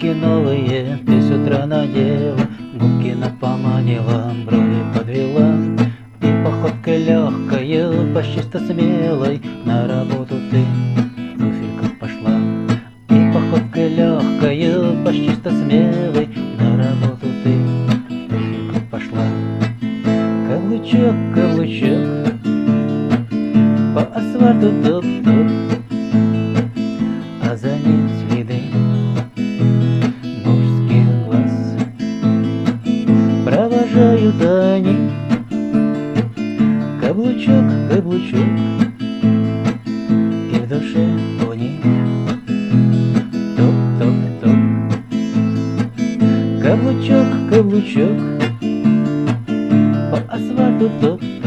Ботинки новые ты с утра надела, Губки напоманила, брови подвела. И походкой легкою, почти что смелой, На работу ты в туфельках пошла. И походкой легкою, почти что смелой, На работу ты в туфельках пошла. Каблучок, каблучок, по асфальту топ-топ, Провожают они каблучок, каблучок, и в душе у них топ-топ-топ. Каблучок, каблучок, по асфальту топ-топ,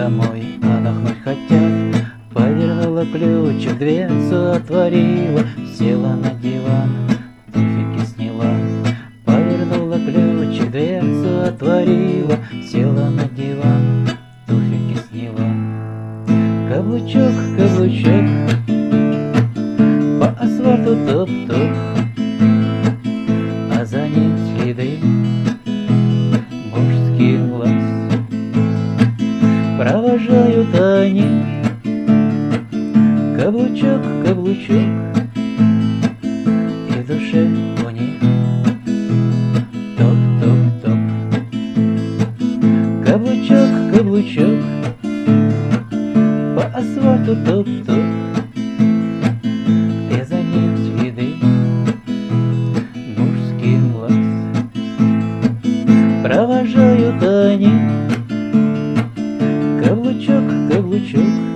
домой, отдохнуть хотят. Повернула ключик, дверцу отворила, Села на диван, туфельки сняла. Повернула ключик, дверцу отворила, Села на диван, туфельки сняла. Каблучок, каблучок, по асфальту топ-топ, Провожают они каблучок, каблучок, и душе у них топ-топ-топ. Каблучок, каблучок, по асфальту топ-топ, Провожают они каблучок, каблучок,